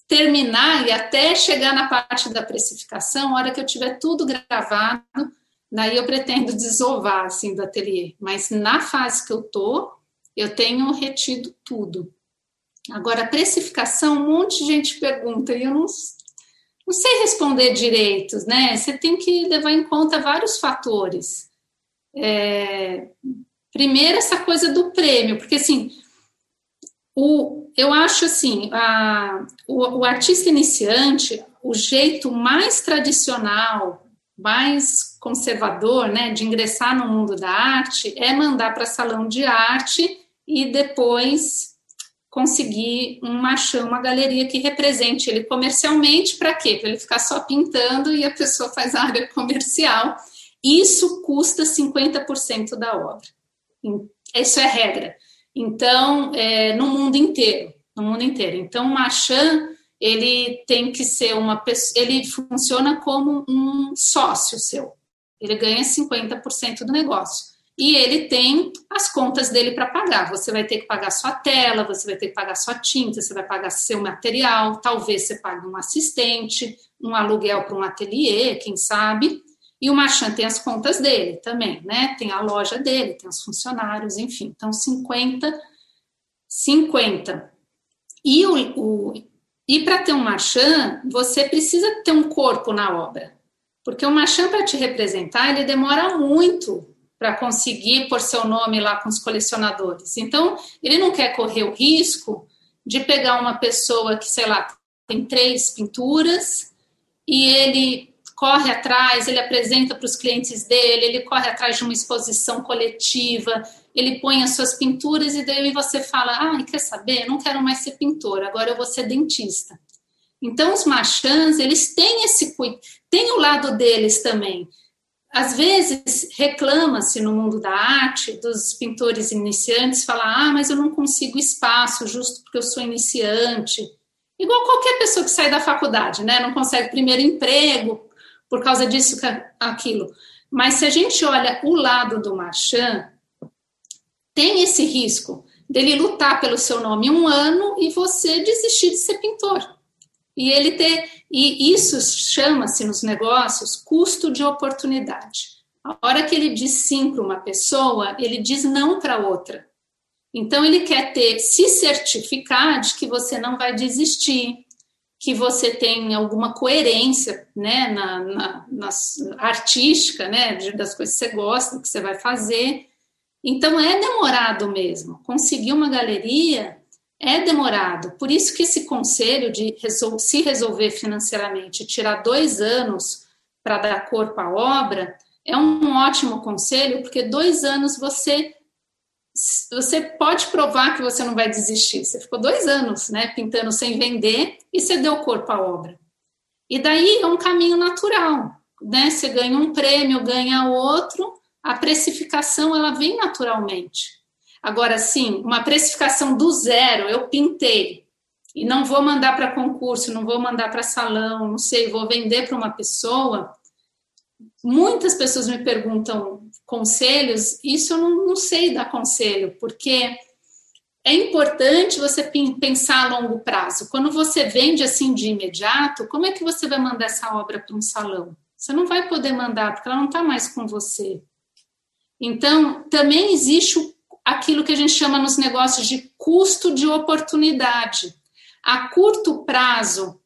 terminar e até chegar na parte da precificação, a hora que eu tiver tudo gravado, daí eu pretendo desovar assim do ateliê. Mas na fase que eu tô, eu tenho retido tudo. Agora, precificação, um monte de gente pergunta e eu não, não sei responder direito, né? Você tem que levar em conta vários fatores. É, primeiro, essa coisa do prêmio, porque assim, o, eu acho assim, a, o, o artista iniciante, o jeito mais tradicional, mais conservador, né, de ingressar no mundo da arte é mandar para salão de arte e depois conseguir um machão, uma galeria que represente ele comercialmente, para quê? Para ele ficar só pintando e a pessoa faz a área comercial. Isso custa 50% da obra. Isso é regra. Então, é, no mundo inteiro, no mundo inteiro. Então, o Marchand, ele tem que ser uma pessoa, ele funciona como um sócio seu. Ele ganha 50% do negócio e ele tem as contas dele para pagar. Você vai ter que pagar sua tela, você vai ter que pagar sua tinta, você vai pagar seu material, talvez você pague um assistente, um aluguel para um ateliê, quem sabe. E o Marchand tem as contas dele também, né? Tem a loja dele, tem os funcionários, enfim. Então, 50, 50. E, o, o e para ter um Marchand, você precisa ter um corpo na obra. Porque o Marchand, para te representar, ele demora muito para conseguir pôr seu nome lá com os colecionadores. Então, ele não quer correr o risco de pegar uma pessoa que, sei lá, tem três pinturas e ele corre atrás, ele apresenta para os clientes dele, ele corre atrás de uma exposição coletiva, ele põe as suas pinturas e daí você fala: ah, quer saber? Não quero mais ser pintor, agora eu vou ser dentista. Então, os marchands, eles têm esse tem o lado deles também. Às vezes reclama-se no mundo da arte dos pintores iniciantes, falar: "Ah, mas eu não consigo espaço justo porque eu sou iniciante". Igual qualquer pessoa que sai da faculdade, né? Não consegue primeiro emprego por causa disso aquilo. Mas se a gente olha o lado do marchand, tem esse risco dele lutar pelo seu nome um ano e você desistir de ser pintor. E ele ter e isso chama-se nos negócios custo de oportunidade. A hora que ele diz sim para uma pessoa, ele diz não para outra. Então ele quer ter se certificar de que você não vai desistir, que você tem alguma coerência, né, na, na, na artística, né, das coisas que você gosta, que você vai fazer. Então é demorado mesmo. Conseguir uma galeria é demorado. Por isso que esse conselho de resol se resolver financeiramente, tirar dois anos para dar corpo à obra, é um ótimo conselho, porque dois anos você você pode provar que você não vai desistir. Você ficou dois anos, né, pintando sem vender e você deu corpo à obra. E daí é um caminho natural, né? Você ganha um prêmio, ganha outro, a precificação ela vem naturalmente. Agora, sim, uma precificação do zero, eu pintei e não vou mandar para concurso, não vou mandar para salão, não sei, vou vender para uma pessoa. Muitas pessoas me perguntam conselhos, isso eu não, não sei dar conselho, porque é importante você pensar a longo prazo. Quando você vende assim de imediato, como é que você vai mandar essa obra para um salão? Você não vai poder mandar, porque ela não está mais com você. Então, também existe aquilo que a gente chama nos negócios de custo de oportunidade. A curto prazo,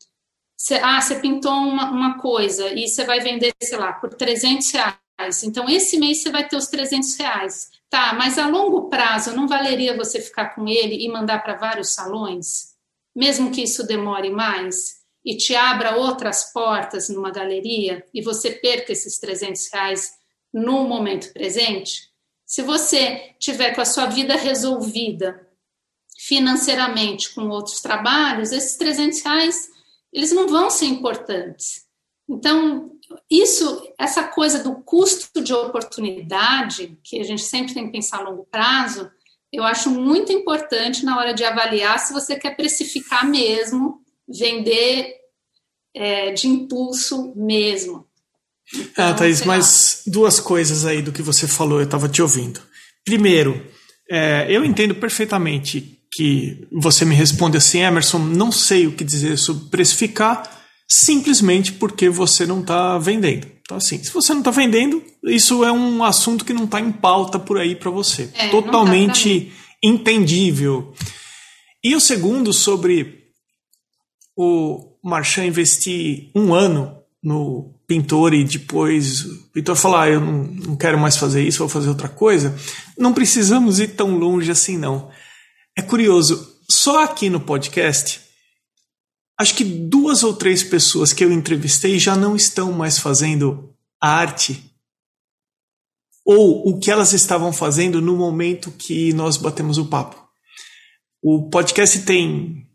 você, ah, você pintou uma, uma coisa e você vai vender, sei lá, por 300 reais. Então, esse mês você vai ter os 300 reais. Tá, mas a longo prazo não valeria você ficar com ele e mandar para vários salões? Mesmo que isso demore mais e te abra outras portas numa galeria e você perca esses 300 reais no momento presente? Se você tiver com a sua vida resolvida financeiramente com outros trabalhos, esses 300 reais eles não vão ser importantes. Então, isso, essa coisa do custo de oportunidade, que a gente sempre tem que pensar a longo prazo, eu acho muito importante na hora de avaliar se você quer precificar mesmo, vender é, de impulso mesmo. Então, ah, Thaís, mas duas coisas aí do que você falou, eu estava te ouvindo. Primeiro, é, eu entendo perfeitamente que você me responde assim, Emerson, não sei o que dizer sobre precificar, simplesmente porque você não está vendendo. Então, assim, se você não está vendendo, isso é um assunto que não está em pauta por aí para você. É, tá Totalmente tá entendível. E o segundo, sobre o Marchand investir um ano no pintor e depois o pintor falar, ah, eu não, não quero mais fazer isso, vou fazer outra coisa, não precisamos ir tão longe assim, não. É curioso, só aqui no podcast, acho que duas ou três pessoas que eu entrevistei já não estão mais fazendo arte ou o que elas estavam fazendo no momento que nós batemos o papo. O podcast tem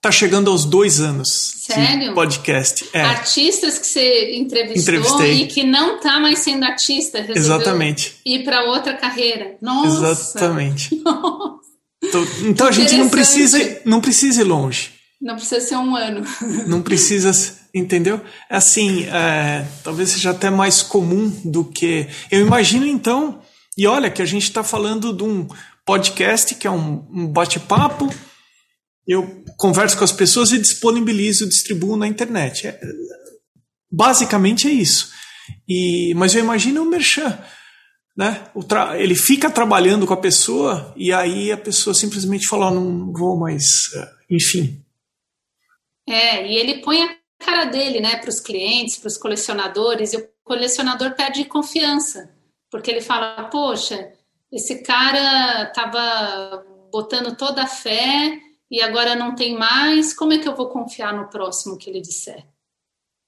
Tá chegando aos dois anos Sério? podcast. É. Artistas que você entrevistou Entrevistei. e que não tá mais sendo artista, Exatamente. ir para outra carreira. Nossa. Exatamente. <laughs> Nossa. Então, então a gente não precisa, não precisa ir longe. Não precisa ser um ano. <laughs> Não precisa, entendeu? Assim, é, talvez seja até mais comum do que. Eu imagino então, e olha que a gente está falando de um podcast que é um, um bate-papo eu converso com as pessoas e disponibilizo, distribuo na internet. É, basicamente é isso. E, mas eu imagino o merchan. Né? ele fica trabalhando com a pessoa e aí a pessoa simplesmente fala: não vou mais. É, enfim. É, e ele põe a cara dele né, para os clientes, para os colecionadores, e o colecionador perde confiança, porque ele fala: poxa, esse cara estava botando toda a fé e agora não tem mais, como é que eu vou confiar no próximo que ele disser?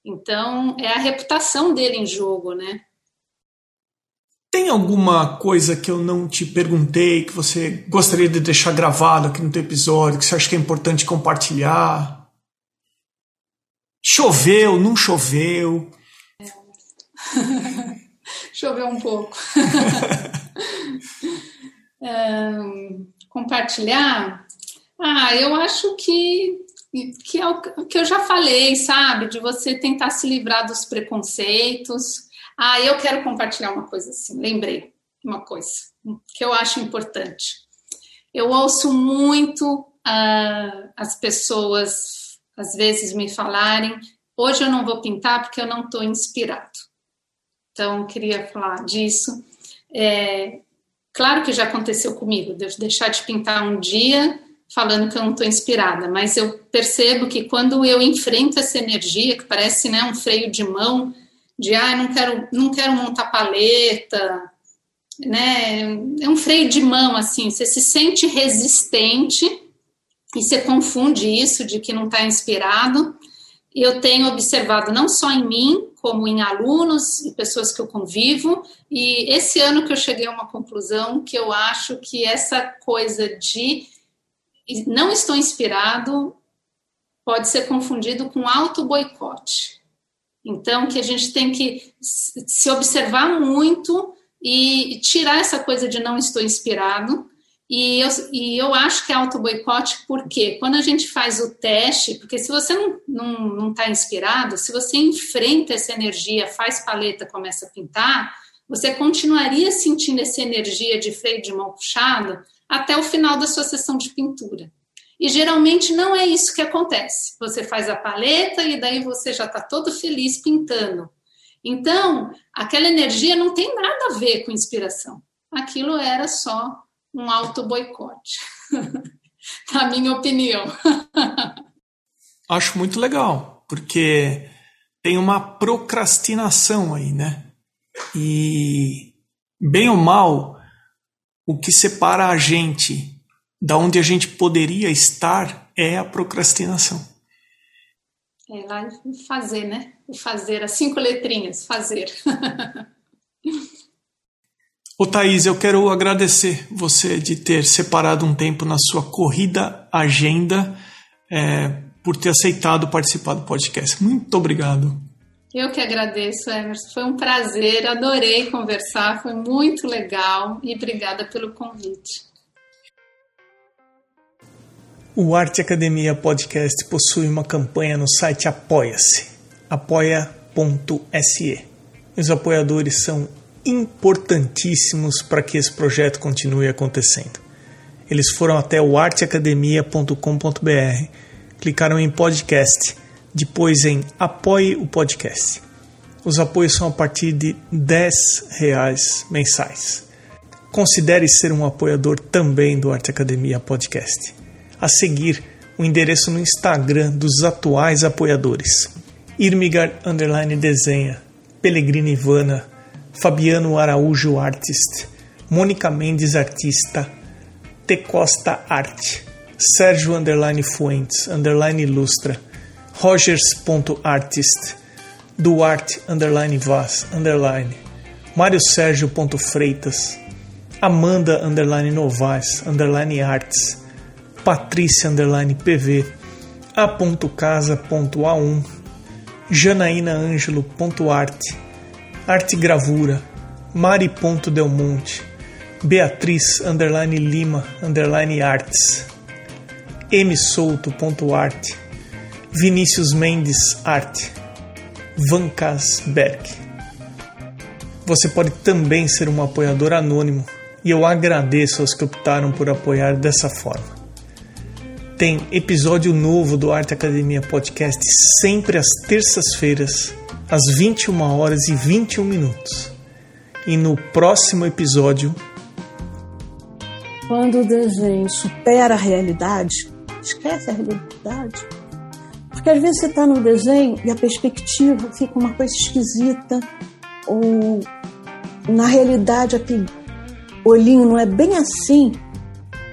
Então, é a reputação dele em jogo, né? Tem alguma coisa que eu não te perguntei que você gostaria de deixar gravado aqui no teu episódio, que você acha que é importante compartilhar? Choveu, não choveu? <laughs> Choveu um pouco. <laughs> é, compartilhar? Ah, eu acho que que é o que eu já falei, sabe? De você tentar se livrar dos preconceitos. Ah, eu quero compartilhar uma coisa assim, lembrei uma coisa que eu acho importante. Eu ouço muito uh, as pessoas, às vezes, me falarem: hoje eu não vou pintar porque eu não estou inspirado. Então, queria falar disso. É, claro que já aconteceu comigo, de deixar de pintar um dia falando que eu não estou inspirada, mas eu percebo que quando eu enfrento essa energia, que parece né, um freio de mão, de ah, não quero, não quero montar paleta, né? É um freio de mão, assim, você se sente resistente e você confunde isso de que não está inspirado. Eu tenho observado não só em mim, como em alunos e pessoas que eu convivo, e esse ano que eu cheguei a uma conclusão que eu acho que essa coisa de não estou inspirado pode ser confundido com auto-boicote. Então, que a gente tem que se observar muito e tirar essa coisa de não estou inspirado. E eu, e eu acho que é auto-boicote porque quando a gente faz o teste, porque se você não está não, não tá inspirado, se você enfrenta essa energia, faz paleta, começa a pintar, você continuaria sentindo essa energia de freio de mão puxado até o final da sua sessão de pintura. E geralmente não é isso que acontece. Você faz a paleta e daí você já está todo feliz pintando. Então, aquela energia não tem nada a ver com inspiração. Aquilo era só um auto-boicote, <laughs> na minha opinião. <laughs> Acho muito legal, porque tem uma procrastinação aí, né? E, bem ou mal, o que separa a gente da onde a gente poderia estar é a procrastinação. É lá fazer, né? O fazer, as cinco letrinhas, fazer. <laughs> Ô Thaís, eu quero agradecer você de ter separado um tempo na sua corrida agenda é, por ter aceitado participar do podcast. Muito obrigado. Eu que agradeço, Emerson. Foi um prazer, adorei conversar, foi muito legal e obrigada pelo convite. O Arte Academia Podcast possui uma campanha no site Apoia-se, apoia.se. Os apoiadores são importantíssimos para que esse projeto continue acontecendo. Eles foram até o arteacademia.com.br, clicaram em podcast depois em Apoie o Podcast. Os apoios são a partir de R$ reais mensais. Considere ser um apoiador também do Arte Academia Podcast. A seguir, o endereço no Instagram dos atuais apoiadores. Irmigar Desenha, Pellegrini Ivana, Fabiano Araújo Artist, Mônica Mendes Artista, T. Costa Arte, Sérgio Underline Fuentes, Underline Ilustra, Rogers.artist, Duarte underline Vaz underline, Mário Sérgio.freitas, Amanda underline Novaes underline Arts, Patrícia underline PV, A.casa.a1, Janaína Ângelo.arte, Arte Gravura, Mari.delmonte, Beatriz underline Lima underline Arts, M Souto.arte, Vinícius Mendes Arte, Van Kasberg. Você pode também ser um apoiador anônimo e eu agradeço aos que optaram por apoiar dessa forma. Tem episódio novo do Arte Academia Podcast sempre às terças-feiras, às 21 horas e 21 minutos. E no próximo episódio. Quando o desenho supera a realidade, esquece a realidade porque às vezes você está no desenho e a perspectiva fica uma coisa esquisita, ou na realidade aquele olhinho não é bem assim.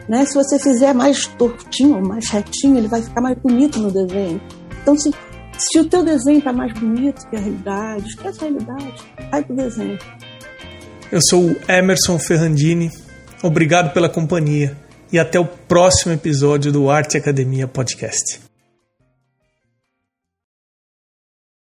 Né? Se você fizer mais tortinho, mais retinho, ele vai ficar mais bonito no desenho. Então, se Se o teu desenho está mais bonito que a realidade, esquece a realidade, vai pro desenho. Eu sou o Emerson Ferrandini, obrigado pela companhia e até o próximo episódio do Arte Academia Podcast.